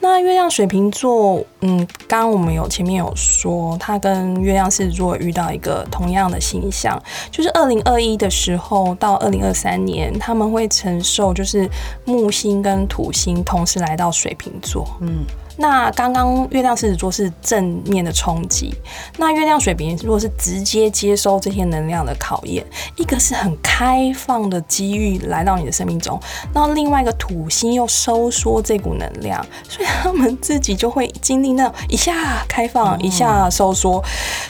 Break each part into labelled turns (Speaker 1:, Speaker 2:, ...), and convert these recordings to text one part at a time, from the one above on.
Speaker 1: 那月亮水瓶座，嗯，刚刚我们有前面有说，他跟月亮狮子座遇到一个同样的形象，就是二零二一的时候到二零二三年，他们会承受就是木星跟土星同时来到水瓶座，嗯。那刚刚月亮狮子座是正面的冲击，那月亮水瓶如果是直接接收这些能量的考验，一个是很开放的机遇来到你的生命中，那另外一个土星又收缩这股能量，所以他们自己就会经历那一下开放，一下收缩，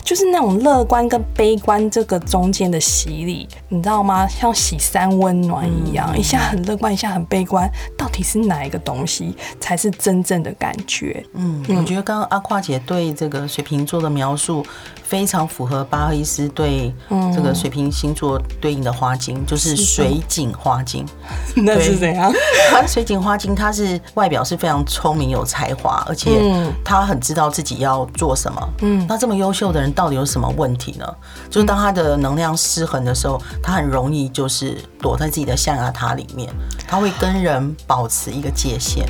Speaker 1: 就是那种乐观跟悲观这个中间的洗礼，你知道吗？像洗三温暖一样，一下很乐观，一下很悲观，到底是哪一个东西才是真正的感觉？
Speaker 2: 嗯，我觉得刚刚阿夸姐对这个水瓶座的描述非常符合巴赫伊斯对这个水瓶星座对应的花精，就是水井花精。
Speaker 1: 那是怎样？
Speaker 2: 它水井花精，它是外表是非常聪明有才华，而且他很知道自己要做什么。嗯，那这么优秀的人到底有什么问题呢？就是当他的能量失衡的时候，他很容易就是躲在自己的象牙塔里面，他会跟人保持一个界限。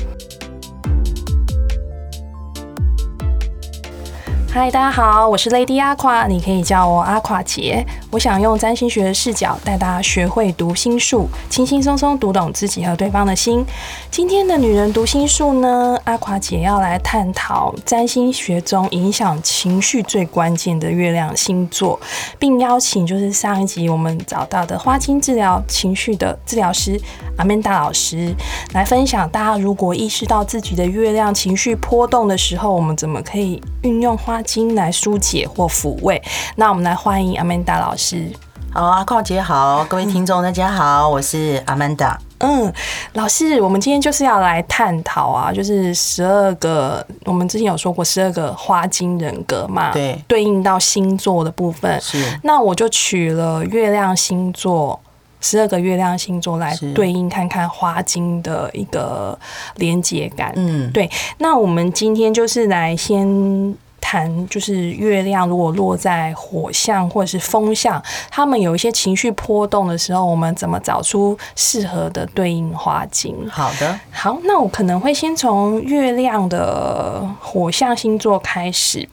Speaker 1: 嗨，大家好，我是 Lady 阿夸，你可以叫我阿夸姐。我想用占星学的视角带大家学会读心术，轻轻松松读懂自己和对方的心。今天的女人读心术呢，阿夸姐要来探讨占星学中影响情绪最关键的月亮星座，并邀请就是上一集我们找到的花精治疗情绪的治疗师阿曼达老师来分享。大家如果意识到自己的月亮情绪波动的时候，我们怎么可以运用花精来疏解或抚慰？那我们来欢迎阿曼达老师。
Speaker 2: 好，阿邝姐好，各位听众大家好，我是阿曼达。
Speaker 1: 嗯，老师，我们今天就是要来探讨啊，就是十二个，我们之前有说过十二个花精人格嘛，
Speaker 2: 对，
Speaker 1: 对应到星座的部分。
Speaker 2: 是，
Speaker 1: 那我就取了月亮星座，十二个月亮星座来对应看看花精的一个连接感。嗯，对，那我们今天就是来先。谈就是月亮如果落在火象或者是风象，他们有一些情绪波动的时候，我们怎么找出适合的对应花精？
Speaker 2: 好的，
Speaker 1: 好，那我可能会先从月亮的火象星座开始。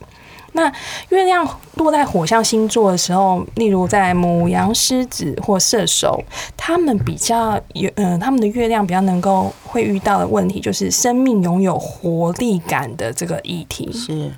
Speaker 1: 那月亮落在火象星座的时候，例如在母羊、狮子或射手，他们比较有嗯，他们的月亮比较能够会遇到的问题，就是生命拥有活力感的这个议题
Speaker 2: 是。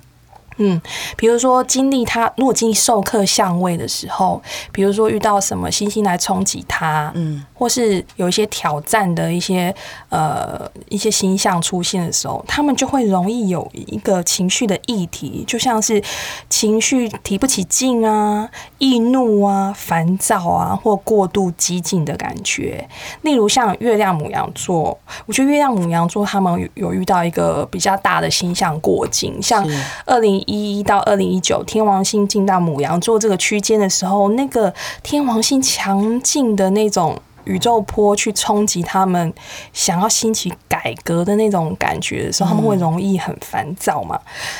Speaker 1: 嗯，比如说经历他，如果经历授课相位的时候，比如说遇到什么星星来冲击他，嗯，或是有一些挑战的一些呃一些星象出现的时候，他们就会容易有一个情绪的议题，就像是情绪提不起劲啊、易怒啊、烦躁啊，或过度激进的感觉。例如像月亮母羊座，我觉得月亮母羊座他们有遇到一个比较大的星象过境，像二零。一一到二零一九，天王星进到母羊座这个区间的时候，那个天王星强劲的那种宇宙波去冲击他们，想要兴起改革的那种感觉的时候，他们会容易很烦躁嘛？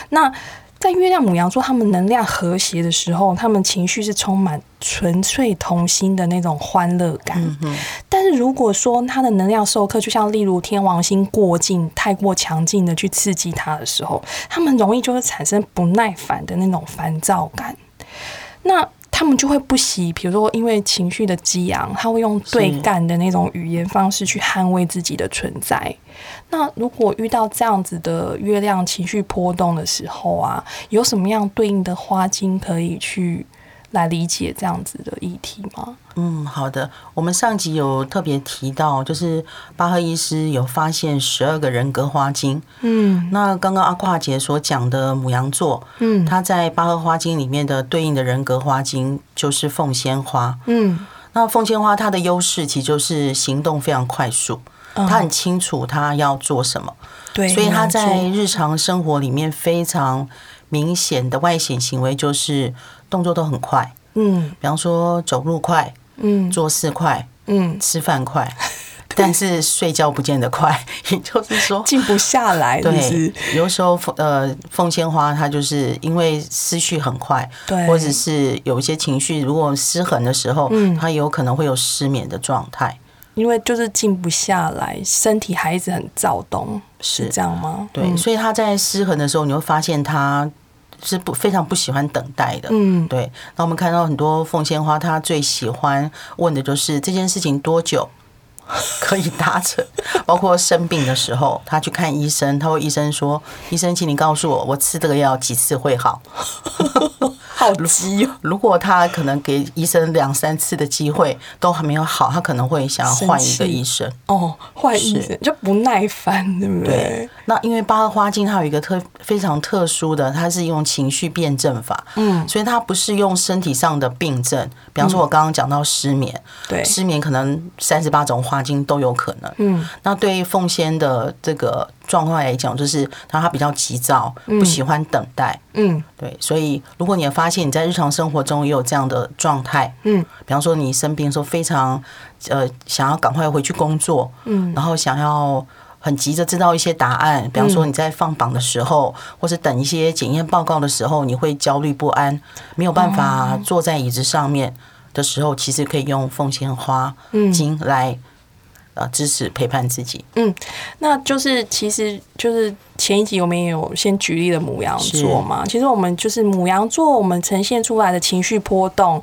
Speaker 1: 那在月亮母羊座，他们能量和谐的时候，他们情绪是充满纯粹童心的那种欢乐感。但是如果说他的能量授课，就像例如天王星过境太过强劲的去刺激他的时候，他们容易就会产生不耐烦的那种烦躁感。那他们就会不喜，比如说因为情绪的激昂，他会用对干的那种语言方式去捍卫自己的存在。那如果遇到这样子的月亮情绪波动的时候啊，有什么样对应的花精可以去？来理解这样子的议题吗？
Speaker 2: 嗯，好的。我们上集有特别提到，就是巴赫医师有发现十二个人格花精。嗯，那刚刚阿跨姐所讲的母羊座，嗯，它在巴赫花精里面的对应的人格花精就是凤仙花。嗯，那凤仙花它的优势其实就是行动非常快速，它很清楚他要做什么。
Speaker 1: 对，
Speaker 2: 所以他在日常生活里面非常明显的外显行为就是。动作都很快，嗯，比方说走路快，嗯，做事快，嗯，吃饭快，但是睡觉不见得快，也就是说
Speaker 1: 静不下来。
Speaker 2: 对，有时候呃，凤仙花它就是因为思绪很快，
Speaker 1: 对，
Speaker 2: 或者是有一些情绪如果失衡的时候，嗯，它有可能会有失眠的状态。
Speaker 1: 因为就是静不下来，身体还一直很躁动，是这样吗？
Speaker 2: 对，所以他在失衡的时候，你会发现他是不非常不喜欢等待的。嗯，对。那我们看到很多凤仙花，他最喜欢问的就是这件事情多久。可以达成，包括生病的时候，他去看医生，他会医生说：“医生，请你告诉我，我吃这个药几次会好？”
Speaker 1: 好急！
Speaker 2: 如果他可能给医生两三次的机会都还没有好，他可能会想要换一个医生。
Speaker 1: 哦，换医生就不耐烦，对不对？
Speaker 2: 那因为八合花镜它有一个特非常特殊的，它是用情绪辩证法，嗯，所以它不是用身体上的病症。比方说，我刚刚讲到失眠，
Speaker 1: 对，
Speaker 2: 失眠可能三十八种花精都有可能。嗯，那对于凤仙的这个。状况来讲，就是他他比较急躁，不喜欢等待。嗯，对，所以如果你发现你在日常生活中也有这样的状态，嗯，比方说你生病的时候非常呃想要赶快回去工作，嗯，然后想要很急着知道一些答案，比方说你在放榜的时候，或是等一些检验报告的时候，你会焦虑不安，没有办法坐在椅子上面的时候，其实可以用凤仙花精来。呃，支持陪伴自己。
Speaker 1: 嗯，那就是其实就是。前一集我们也有先举例的母羊座嘛，其实我们就是母羊座，我们呈现出来的情绪波动，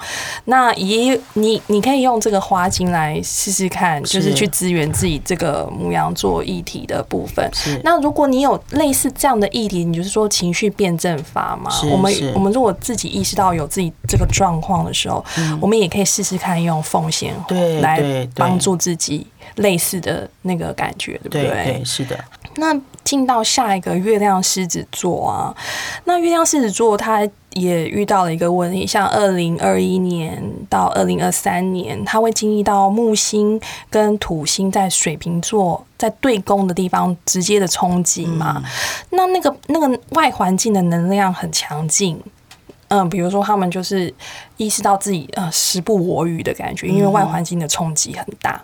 Speaker 1: 那也你你可以用这个花精来试试看，就是去支援自己这个母羊座议题的部分。那如果你有类似这样的议题，你就是说情绪辩证法嘛？我们我们如果自己意识到有自己这个状况的时候，我们也可以试试看用奉献来帮助自己类似的那个感觉，对不对？
Speaker 2: 对，是的。
Speaker 1: 那进到下一个月亮狮子座啊，那月亮狮子座它也遇到了一个问题，像二零二一年到二零二三年，它会经历到木星跟土星在水瓶座在对宫的地方直接的冲击嘛。那那个那个外环境的能量很强劲，嗯，比如说他们就是意识到自己呃时不我与的感觉，因为外环境的冲击很大，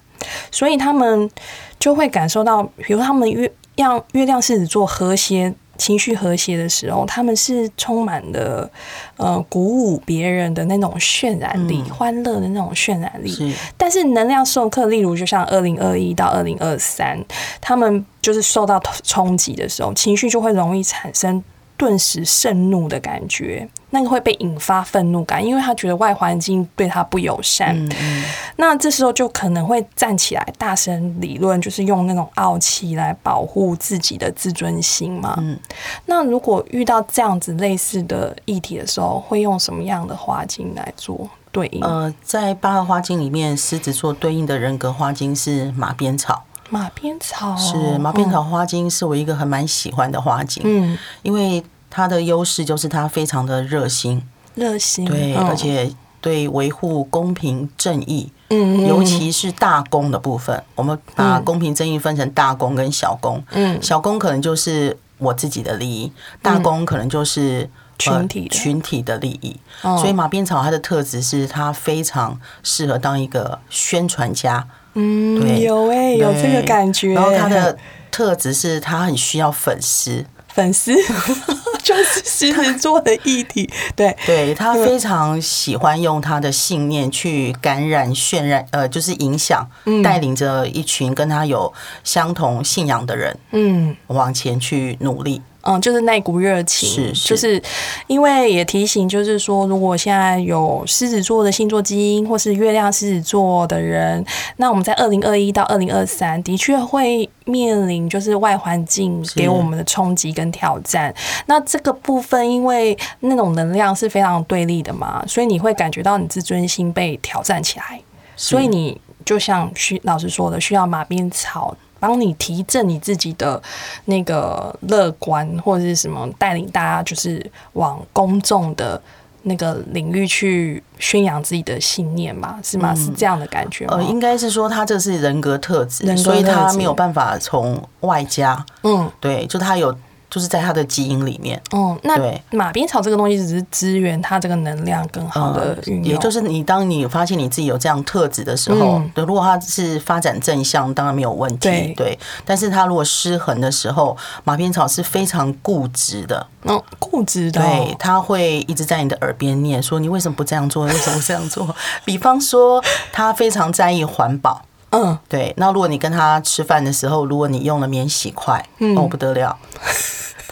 Speaker 1: 所以他们就会感受到，比如他们月。让月亮狮子座和谐情绪和谐的时候，他们是充满了呃鼓舞别人的那种渲染力，欢乐的那种渲染力。但是能量授课，例如就像二零二一到二零二三，他们就是受到冲击的时候，情绪就会容易产生。顿时盛怒的感觉，那个会被引发愤怒感，因为他觉得外环境对他不友善嗯。那这时候就可能会站起来大声理论，就是用那种傲气来保护自己的自尊心嘛。嗯那如果遇到这样子类似的议题的时候，会用什么样的花精来做对应？
Speaker 2: 呃，在八个花精里面，狮子座对应的人格花精是马鞭草。
Speaker 1: 马鞭草
Speaker 2: 是马鞭草花精，是我一个很蛮喜欢的花精。嗯，因为它的优势就是它非常的热心，
Speaker 1: 热心。
Speaker 2: 对，而且对维护公平正义，嗯，尤其是大公的部分，我们把公平正义分成大公跟小公。嗯，小公可能就是我自己的利益，大公可能就是
Speaker 1: 群体
Speaker 2: 群体的利益。所以马鞭草它的特质是它非常适合当一个宣传家。
Speaker 1: 嗯，有哎，有这个感觉。
Speaker 2: 然后它的特质是它很需要粉丝，
Speaker 1: 粉丝 就是狮子座的议题。对，
Speaker 2: 对他非常喜欢用他的信念去感染、渲染，呃，就是影响，带领着一群跟他有相同信仰的人，嗯，往前去努力。
Speaker 1: 嗯，就是那股热情，就是因为也提醒，就是说，如果现在有狮子座的星座基因，或是月亮狮子座的人，那我们在二零二一到二零二三，的确会面临就是外环境给我们的冲击跟挑战。那这个部分，因为那种能量是非常对立的嘛，所以你会感觉到你自尊心被挑战起来，所以你就像需老师说的，需要马鞭草。帮你提振你自己的那个乐观，或者是什么带领大家，就是往公众的那个领域去宣扬自己的信念嘛？是吗？是这样的感觉吗？
Speaker 2: 呃，应该是说他这是人格特质，所以他没有办法从外加。嗯，对，就他有。就是在他的基因里面。哦，
Speaker 1: 那马鞭草这个东西只是支援他这个能量更好的运用。
Speaker 2: 也就是你当你发现你自己有这样特质的时候，对，如果他是发展正向，当然没有问题。对，但是他如果失衡的时候，马鞭草是非常固执的。
Speaker 1: 嗯，固执的。
Speaker 2: 对，他会一直在你的耳边念说：“你为什么不这样做？为什么这样做？” 比方说，他非常在意环保。嗯，对。那如果你跟他吃饭的时候，如果你用了免洗筷，哦不得了，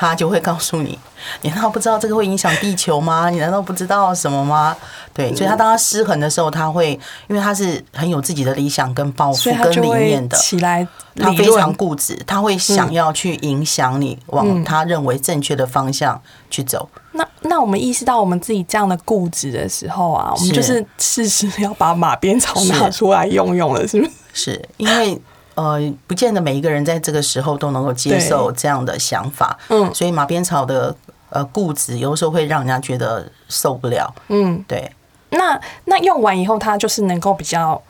Speaker 2: 他就会告诉你。你难道不知道这个会影响地球吗？你难道不知道什么吗？对，所以他当他失衡的时候，他会因为他是很有自己的理想跟抱负跟理念的，
Speaker 1: 起来，
Speaker 2: 他非常固执，他会想要去影响你往他认为正确的方向去走。
Speaker 1: 那那我们意识到我们自己这样的固执的时候啊，我们就是事实要把马鞭草拿出来用用了，是不是？
Speaker 2: 是因为。呃，不见得每一个人在这个时候都能够接受这样的想法，嗯，所以马鞭草的呃固执，有时候会让人家觉得受不了，嗯，对。
Speaker 1: 那那用完以后，他就是能够比较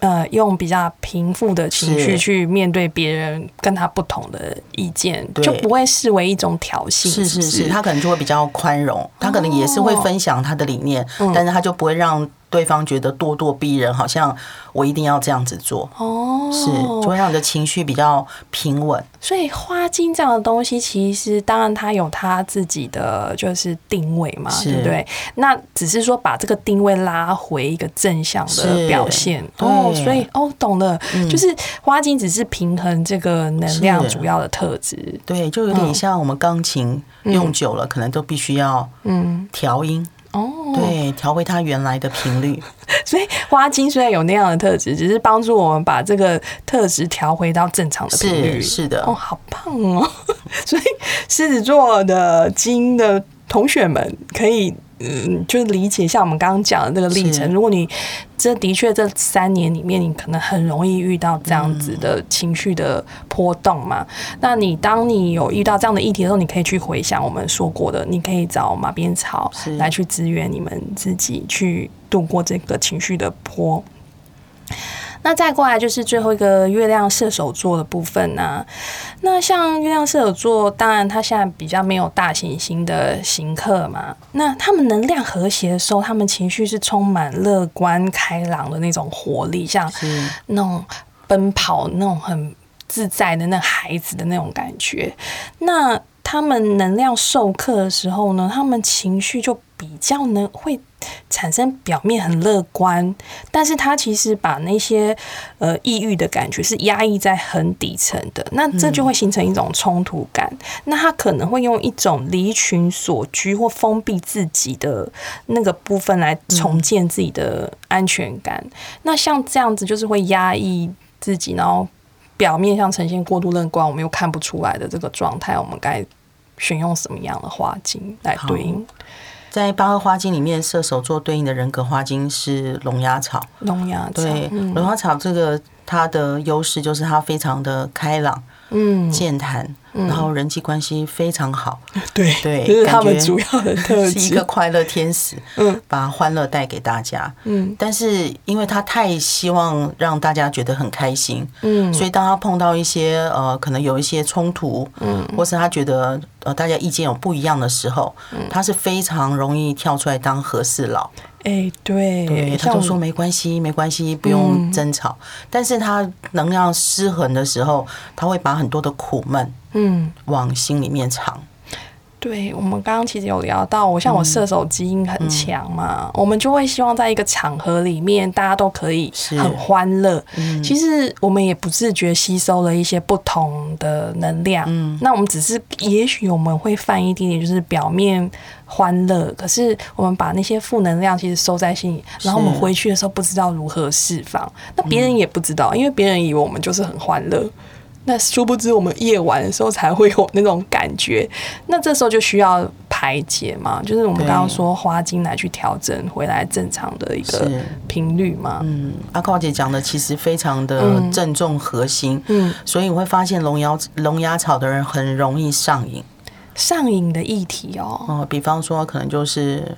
Speaker 1: 呃，用比较平复的情绪去面对别人跟他不同的意见，就不会视为一种挑衅，是是是，
Speaker 2: 他可能就会比较宽容，他可能也是会分享他的理念，但是他就不会让。对方觉得咄咄逼人，好像我一定要这样子做哦，是就会让你的情绪比较平稳。
Speaker 1: 所以花精这样的东西，其实当然它有它自己的就是定位嘛，对不对？那只是说把这个定位拉回一个正向的表现哦。所以哦，懂了，就是花精只是平衡这个能量主要的特质。
Speaker 2: 对，就有点像我们钢琴用久了，可能都必须要嗯调音。哦，对，调回它原来的频率。
Speaker 1: 所以花精虽然有那样的特质，只是帮助我们把这个特质调回到正常的频率。
Speaker 2: 是的，
Speaker 1: 哦，好棒哦！所以狮子座的金的同学们可以。嗯，就是理解像我们刚刚讲的这个历程。如果你这的确这三年里面，你可能很容易遇到这样子的情绪的波动嘛。那你当你有遇到这样的议题的时候，你可以去回想我们说过的，你可以找马鞭草来去支援你们自己去度过这个情绪的波。那再过来就是最后一个月亮射手座的部分呢。那像月亮射手座，当然他现在比较没有大行星的行客嘛。那他们能量和谐的时候，他们情绪是充满乐观开朗的那种活力，像那种奔跑那种很自在的那孩子的那种感觉。那他们能量授课的时候呢，他们情绪就比较能会产生表面很乐观，但是他其实把那些呃抑郁的感觉是压抑在很底层的，那这就会形成一种冲突感。那他可能会用一种离群所居或封闭自己的那个部分来重建自己的安全感。那像这样子就是会压抑自己，然后表面上呈现过度乐观，我们又看不出来的这个状态，我们该。选用什么样的花精来对应？
Speaker 2: 在八合花精里面，射手座对应的人格花精是龙牙草。
Speaker 1: 龙牙草，
Speaker 2: 对，龙牙草这个它的优势就是它非常的开朗。嗯，健谈，然后人际关系非常好，
Speaker 1: 对
Speaker 2: 对，
Speaker 1: 这是他们主要的特质，
Speaker 2: 是一个快乐天使，嗯，把欢乐带给大家，嗯，但是因为他太希望让大家觉得很开心，嗯，所以当他碰到一些呃，可能有一些冲突，嗯，或是他觉得呃大家意见有不一样的时候，嗯，他是非常容易跳出来当和事佬。
Speaker 1: 哎，对，
Speaker 2: 他都说没关系，没关系，不用争吵。但是他能量失衡的时候，他会把很多的苦闷，嗯，往心里面藏。
Speaker 1: 对，我们刚刚其实有聊到，我像我射手基因很强嘛，我们就会希望在一个场合里面，大家都可以很欢乐。其实我们也不自觉吸收了一些不同的能量。嗯，那我们只是也许我们会犯一点点，就是表面欢乐，可是我们把那些负能量其实收在心里，然后我们回去的时候不知道如何释放，那别人也不知道，因为别人以为我们就是很欢乐。那殊不知，我们夜晚的时候才会有那种感觉。那这时候就需要排解嘛，就是我们刚刚说花精来去调整回来正常的一个频率嘛。嗯，
Speaker 2: 阿靠姐讲的其实非常的正中核心。嗯，所以你会发现龙牙龙牙草的人很容易上瘾，
Speaker 1: 上瘾的议题哦。
Speaker 2: 哦，比方说可能就是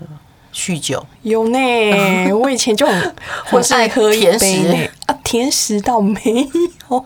Speaker 2: 酗酒，
Speaker 1: 有呢。我以前就很
Speaker 2: 或是
Speaker 1: 爱喝
Speaker 2: 甜食
Speaker 1: 啊，甜食倒没有。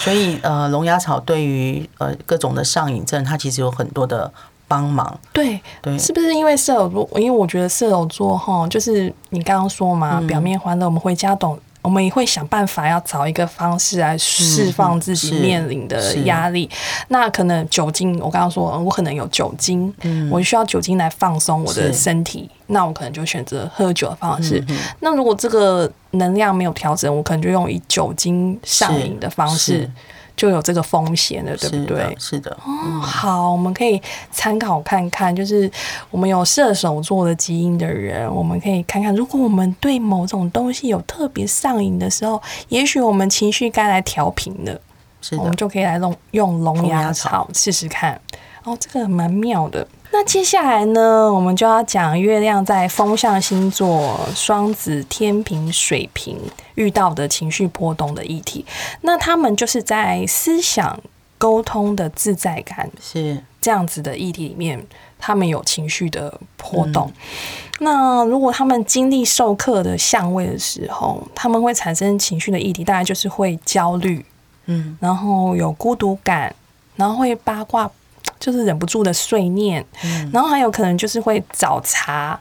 Speaker 2: 所以，呃，龙牙草对于呃各种的上瘾症，它其实有很多的帮忙。
Speaker 1: 对对，是不是因为射手座？因为我觉得射手座哈，就是你刚刚说嘛，表面欢乐，我们回家懂我们也会想办法要找一个方式来释放自己面临的压力。那可能酒精，我刚刚说，我可能有酒精，我需要酒精来放松我的身体，那我可能就选择喝酒的方式。那如果这个能量没有调整，我可能就用以酒精上瘾的方式。就有这个风险了，对不对？
Speaker 2: 是的。
Speaker 1: 哦，好，我们可以参考看看，就是我们有射手座的基因的人，我们可以看看，如果我们对某种东西有特别上瘾的时候，也许我们情绪该来调频了，
Speaker 2: 是的，
Speaker 1: 我们就可以来用用龙牙草试试看。哦，这个蛮妙的。那接下来呢，我们就要讲月亮在风象星座双子、天平、水瓶遇到的情绪波动的议题。那他们就是在思想沟通的自在感
Speaker 2: 是
Speaker 1: 这样子的议题里面，他们有情绪的波动。那如果他们经历授课的相位的时候，他们会产生情绪的议题，大概就是会焦虑，嗯，然后有孤独感，然后会八卦。就是忍不住的碎念，然后还有可能就是会找茬、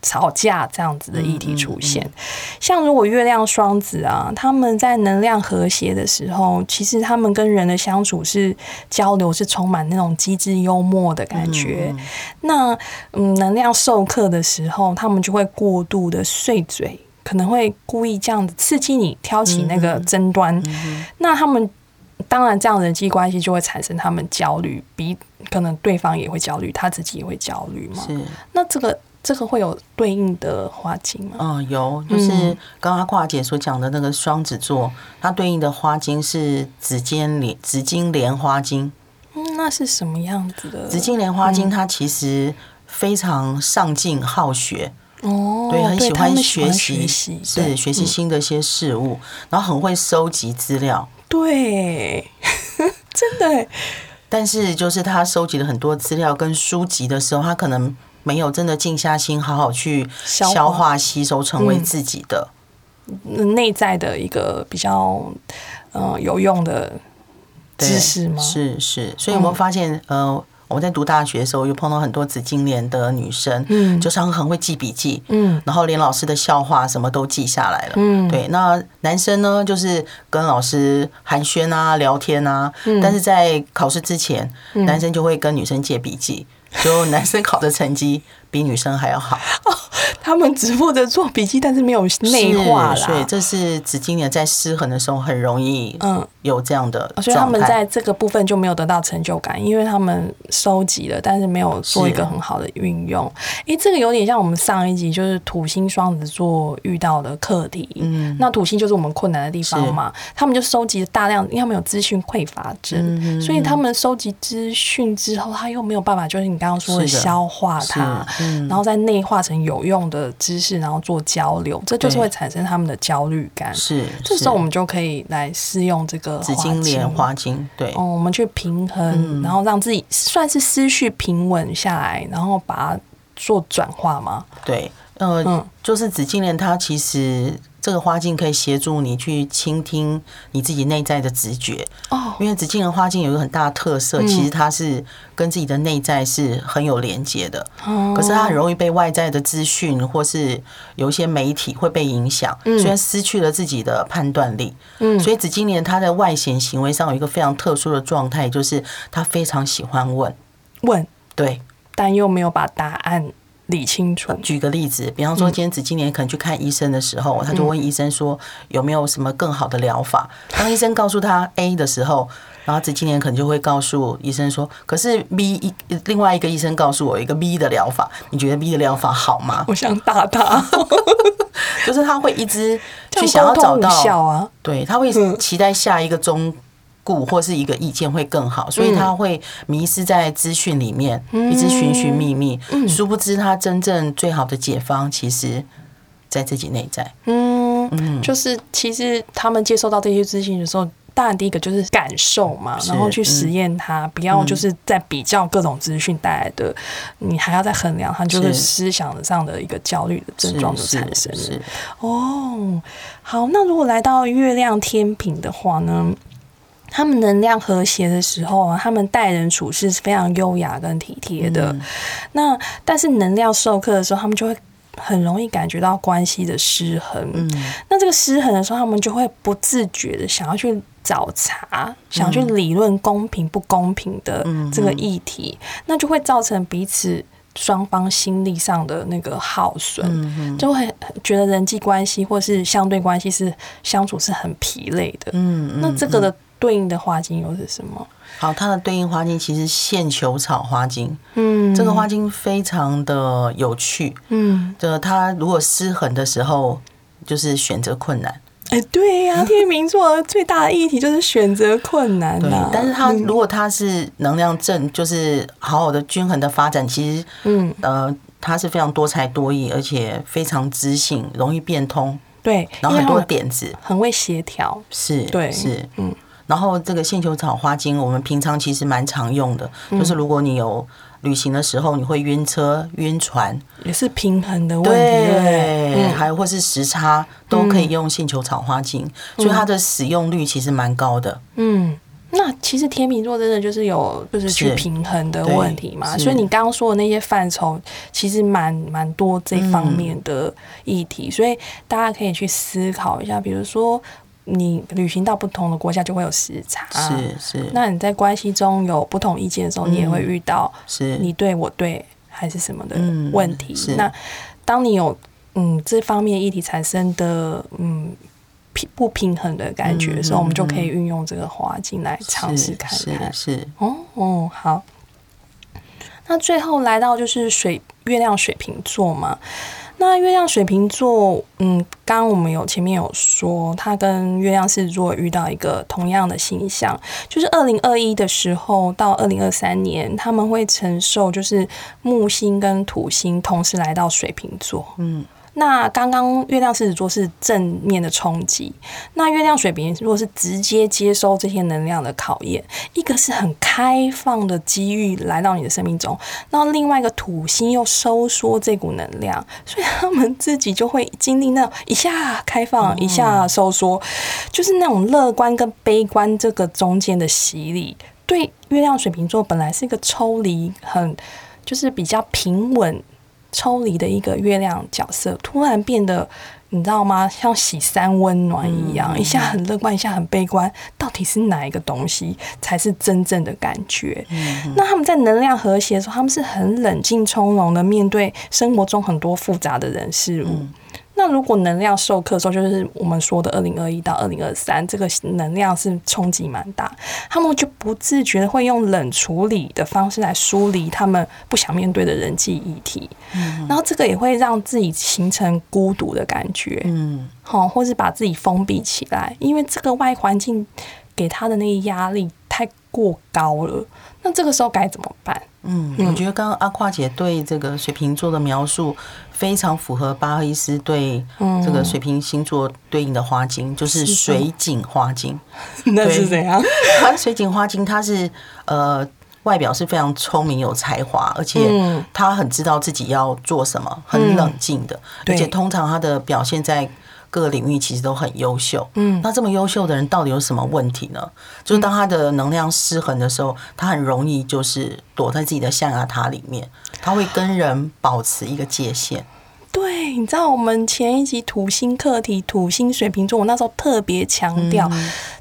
Speaker 1: 吵架这样子的议题出现。像如果月亮双子啊，他们在能量和谐的时候，其实他们跟人的相处是交流，是充满那种机智幽默的感觉。那嗯，能量授课的时候，他们就会过度的碎嘴，可能会故意这样子刺激你，挑起那个争端。那他们。当然，这样人际关系就会产生他们焦虑，比可能对方也会焦虑，他自己也会焦虑嘛。
Speaker 2: 是。
Speaker 1: 那这个这个会有对应的花精吗？
Speaker 2: 嗯，有，就是刚刚跨姐所讲的那个双子座，它对应的花精是紫金莲紫金莲花精。
Speaker 1: 嗯，那是什么样子的？
Speaker 2: 紫金莲花精它其实非常上进好学
Speaker 1: 哦，
Speaker 2: 对，很
Speaker 1: 喜
Speaker 2: 欢
Speaker 1: 学
Speaker 2: 习，是学习新的一些事物，然后很会收集资料。
Speaker 1: 对，真的。
Speaker 2: 但是，就是他收集了很多资料跟书籍的时候，他可能没有真的静下心，好好去消化吸收，成为自己的
Speaker 1: 内在的一个比较嗯有用的知识吗？
Speaker 2: 是是，所以我们发现，呃。我们在读大学的时候，又碰到很多紫金莲的女生，嗯，就是很很会记笔记，嗯，然后连老师的笑话什么都记下来了，嗯，对。那男生呢，就是跟老师寒暄啊、聊天啊，但是在考试之前，男生就会跟女生借笔记，就男生考的成绩。比女生还要好。哦，
Speaker 1: 他们只负责做笔记，但是没有内化
Speaker 2: 所以这是紫金莲在失衡的时候很容易嗯有这样的，
Speaker 1: 所以他们在这个部分就没有得到成就感，因为他们收集了，但是没有做一个很好的运用。哎，这个有点像我们上一集就是土星双子座遇到的课题，嗯，那土星就是我们困难的地方嘛，他们就收集了大量，因为他们有资讯匮乏症，所以他们收集资讯之后，他又没有办法，就是你刚刚说的消化它。然后再内化成有用的知识，然后做交流，这就是会产生他们的焦虑感。
Speaker 2: 是，
Speaker 1: 这时候我们就可以来试用这个
Speaker 2: 紫金莲花精。对，
Speaker 1: 哦，我们去平衡，然后让自己算是思绪平稳下来，然后把它做转化嘛？
Speaker 2: 对，呃，就是紫金莲，它其实。这个花镜可以协助你去倾听你自己内在的直觉。哦，因为紫金的花镜有一个很大的特色，其实它是跟自己的内在是很有连接的。哦，可是它很容易被外在的资讯或是有一些媒体会被影响，虽然失去了自己的判断力。嗯，所以紫金莲它在外显行为上有一个非常特殊的状态，就是他非常喜欢问。
Speaker 1: 问，
Speaker 2: 对，
Speaker 1: 但又没有把答案。理清楚。
Speaker 2: 举个例子，比方说，今天子今年可能去看医生的时候，他就问医生说有没有什么更好的疗法。当医生告诉他 A 的时候，然后子今年可能就会告诉医生说：“可是 B 一另外一个医生告诉我一个 B 的疗法，你觉得 B 的疗法好吗？”
Speaker 1: 我想打他，
Speaker 2: 就是他会一直去想要找到
Speaker 1: 啊，
Speaker 2: 对他会期待下一个中。故或是一个意见会更好，所以他会迷失在资讯里面，一直寻寻觅觅，殊不知他真正最好的解方，其实在自己内在。
Speaker 1: 嗯嗯，就是其实他们接受到这些资讯的时候，当然第一个就是感受嘛，然后去实验它，不要就是在比较各种资讯带来的，你还要再衡量它，就是思想上的一个焦虑的症状就产生了。哦，好，那如果来到月亮天平的话呢？他们能量和谐的时候啊，他们待人处事是非常优雅跟体贴的。那但是能量授课的时候，他们就会很容易感觉到关系的失衡。嗯，那这个失衡的时候，他们就会不自觉的想要去找茬，想去理论公平不公平的这个议题，那就会造成彼此双方心力上的那个耗损，就会觉得人际关系或是相对关系是相处是很疲累的。嗯，那这个的对应的花精又是什么？
Speaker 2: 好，它的对应花精其实线球草花精，嗯，这个花精非常的有趣，嗯，这它如果失衡的时候，就是选择困难。
Speaker 1: 哎，对呀，天秤座最大的议题就是选择困难
Speaker 2: 对。但是它如果它是能量正，就是好好的均衡的发展，其实，嗯，呃，它是非常多才多艺，而且非常知性，容易变通。
Speaker 1: 对，
Speaker 2: 然后很多点子，
Speaker 1: 很会协调。
Speaker 2: 是，对，是，嗯。然后这个线球草花精，我们平常其实蛮常用的，就是如果你有旅行的时候，你会晕车、晕船，
Speaker 1: 也是平衡的问题，对，
Speaker 2: 还有或是时差，都可以用线球草花精，所以它的使用率其实蛮高的。
Speaker 1: 嗯，那其实天秤座真的就是有就是去平衡的问题嘛，所以你刚刚说的那些范畴，其实蛮蛮多这方面的议题，所以大家可以去思考一下，比如说。你旅行到不同的国家就会有时差，
Speaker 2: 是是。
Speaker 1: 那你在关系中有不同意见的时候，你也会遇到是你对我对还是什么的问题。那当你有嗯这方面议题产生的嗯平不平衡的感觉的时候，我们就可以运用这个花镜来尝试看看。
Speaker 2: 是
Speaker 1: 哦哦好。那最后来到就是水月亮水瓶座嘛。那月亮水瓶座，嗯，刚我们有前面有说，他跟月亮狮子座遇到一个同样的形象，就是二零二一的时候到二零二三年，他们会承受就是木星跟土星同时来到水瓶座，嗯。那刚刚月亮狮子座是正面的冲击，那月亮水瓶如果是直接接收这些能量的考验，一个是很开放的机遇来到你的生命中，那另外一个土星又收缩这股能量，所以他们自己就会经历那一下开放，一下收缩，就是那种乐观跟悲观这个中间的洗礼。对月亮水瓶座本来是一个抽离，很就是比较平稳。抽离的一个月亮角色，突然变得，你知道吗？像喜三温暖一样，一下很乐观，一下很悲观。到底是哪一个东西才是真正的感觉？那他们在能量和谐的时候，他们是很冷静从容的面对生活中很多复杂的人事物。那如果能量授课的时候，就是我们说的二零二一到二零二三，这个能量是冲击蛮大，他们就不自觉的会用冷处理的方式来梳理他们不想面对的人际议题，然后这个也会让自己形成孤独的感觉，嗯，好，或是把自己封闭起来，因为这个外环境给他的那个压力太过高了，那这个时候该怎么办？
Speaker 2: 嗯，我觉得刚刚阿夸姐对这个水瓶座的描述非常符合巴赫伊斯对这个水瓶星座对应的花精，就是水井花精。
Speaker 1: 那是怎样？
Speaker 2: 水井花精它是呃外表是非常聪明有才华，而且他很知道自己要做什么，很冷静的，而且通常他的表现在。各个领域其实都很优秀，嗯，那这么优秀的人到底有什么问题呢？就是当他的能量失衡的时候，他很容易就是躲在自己的象牙塔里面，他会跟人保持一个界限。
Speaker 1: 对，你知道我们前一集土星课题，土星水瓶座，我那时候特别强调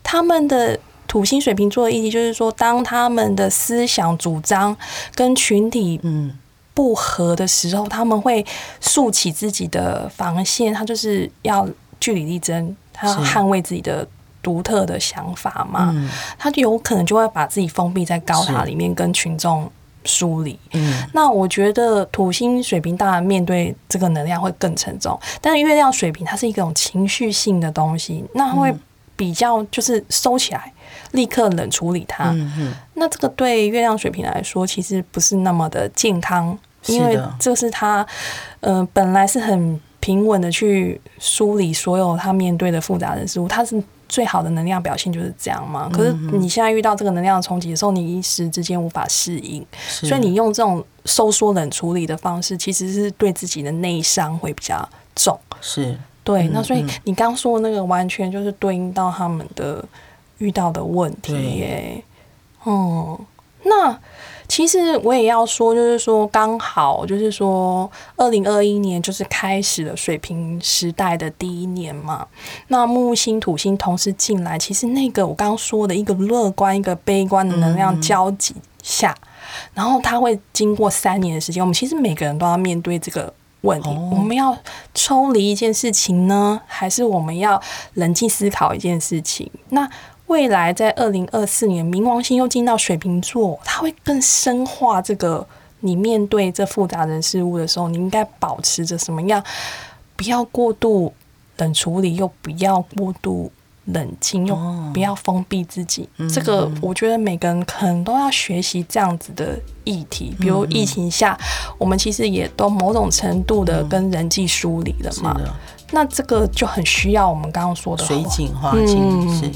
Speaker 1: 他们的土星水瓶座的议题，就是说，当他们的思想主张跟群体嗯不合的时候，他们会竖起自己的防线，他就是要。据理力争，他要捍卫自己的独特的想法嘛？他就有可能就会把自己封闭在高塔里面，跟群众疏离。嗯，那我觉得土星水平当然面对这个能量会更沉重，但是月亮水平它是一种情绪性的东西，那会比较就是收起来，立刻冷处理它。嗯那这个对月亮水平来说，其实不是那么的健康，因为这是他呃本来是很。平稳的去梳理所有他面对的复杂的事物，他是最好的能量表现就是这样嘛？可是你现在遇到这个能量的冲击的时候，你一时之间无法适应，所以你用这种收缩冷处理的方式，其实是对自己的内伤会比较重。
Speaker 2: 是
Speaker 1: 对，那所以你刚说那个完全就是对应到他们的遇到的问题耶。哦，那其实我也要说，就是说刚好就是说，二零二一年就是开始了水平时代的第一年嘛。那木星、土星同时进来，其实那个我刚刚说的一个乐观、一个悲观的能量交集下，然后它会经过三年的时间，我们其实每个人都要面对这个问题：我们要抽离一件事情呢，还是我们要冷静思考一件事情？那未来在二零二四年，冥王星又进到水瓶座，它会更深化这个。你面对这复杂人事物的时候，你应该保持着什么样？不要过度冷处理，又不要过度冷静，又不要封闭自己。这个我觉得每个人可能都要学习这样子的议题。比如疫情下，我们其实也都某种程度的跟人际疏离了嘛。那这个就很需要我们刚刚说的
Speaker 2: 水井花境是。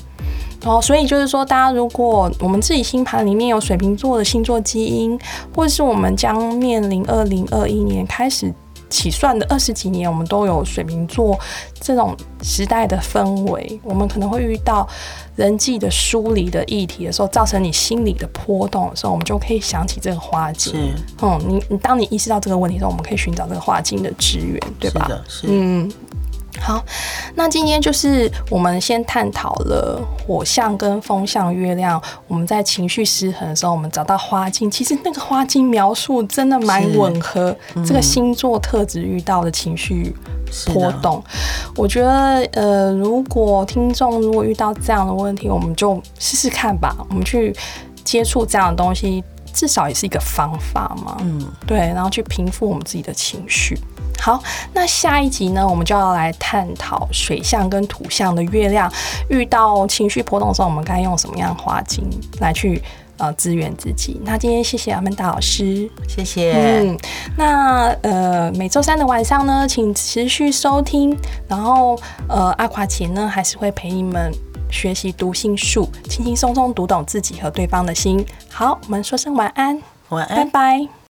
Speaker 1: 哦，所以就是说，大家如果我们自己星盘里面有水瓶座的星座基因，或者是我们将面临二零二一年开始起算的二十几年，我们都有水瓶座这种时代的氛围，我们可能会遇到人际的疏离的议题的时候，造成你心理的波动的时候，我们就可以想起这个花精。嗯，你你当你意识到这个问题的时候，我们可以寻找这个花精的支援，对吧？
Speaker 2: 是，嗯。
Speaker 1: 好，那今天就是我们先探讨了火象跟风象月亮。我们在情绪失衡的时候，我们找到花镜，其实那个花镜描述真的蛮吻合这个星座特质遇到的情绪波动。我觉得，呃，如果听众如果遇到这样的问题，我们就试试看吧。我们去接触这样的东西，至少也是一个方法嘛。嗯，对，然后去平复我们自己的情绪。好，那下一集呢，我们就要来探讨水象跟土象的月亮遇到情绪波动的时候，我们该用什么样花精来去呃支援自己。那今天谢谢阿曼达老师，
Speaker 2: 谢谢。嗯，
Speaker 1: 那呃每周三的晚上呢，请持续收听，然后呃阿夸姐呢还是会陪你们学习读心术，轻轻松松读懂自己和对方的心。好，我们说声晚安，
Speaker 2: 晚安，
Speaker 1: 拜拜。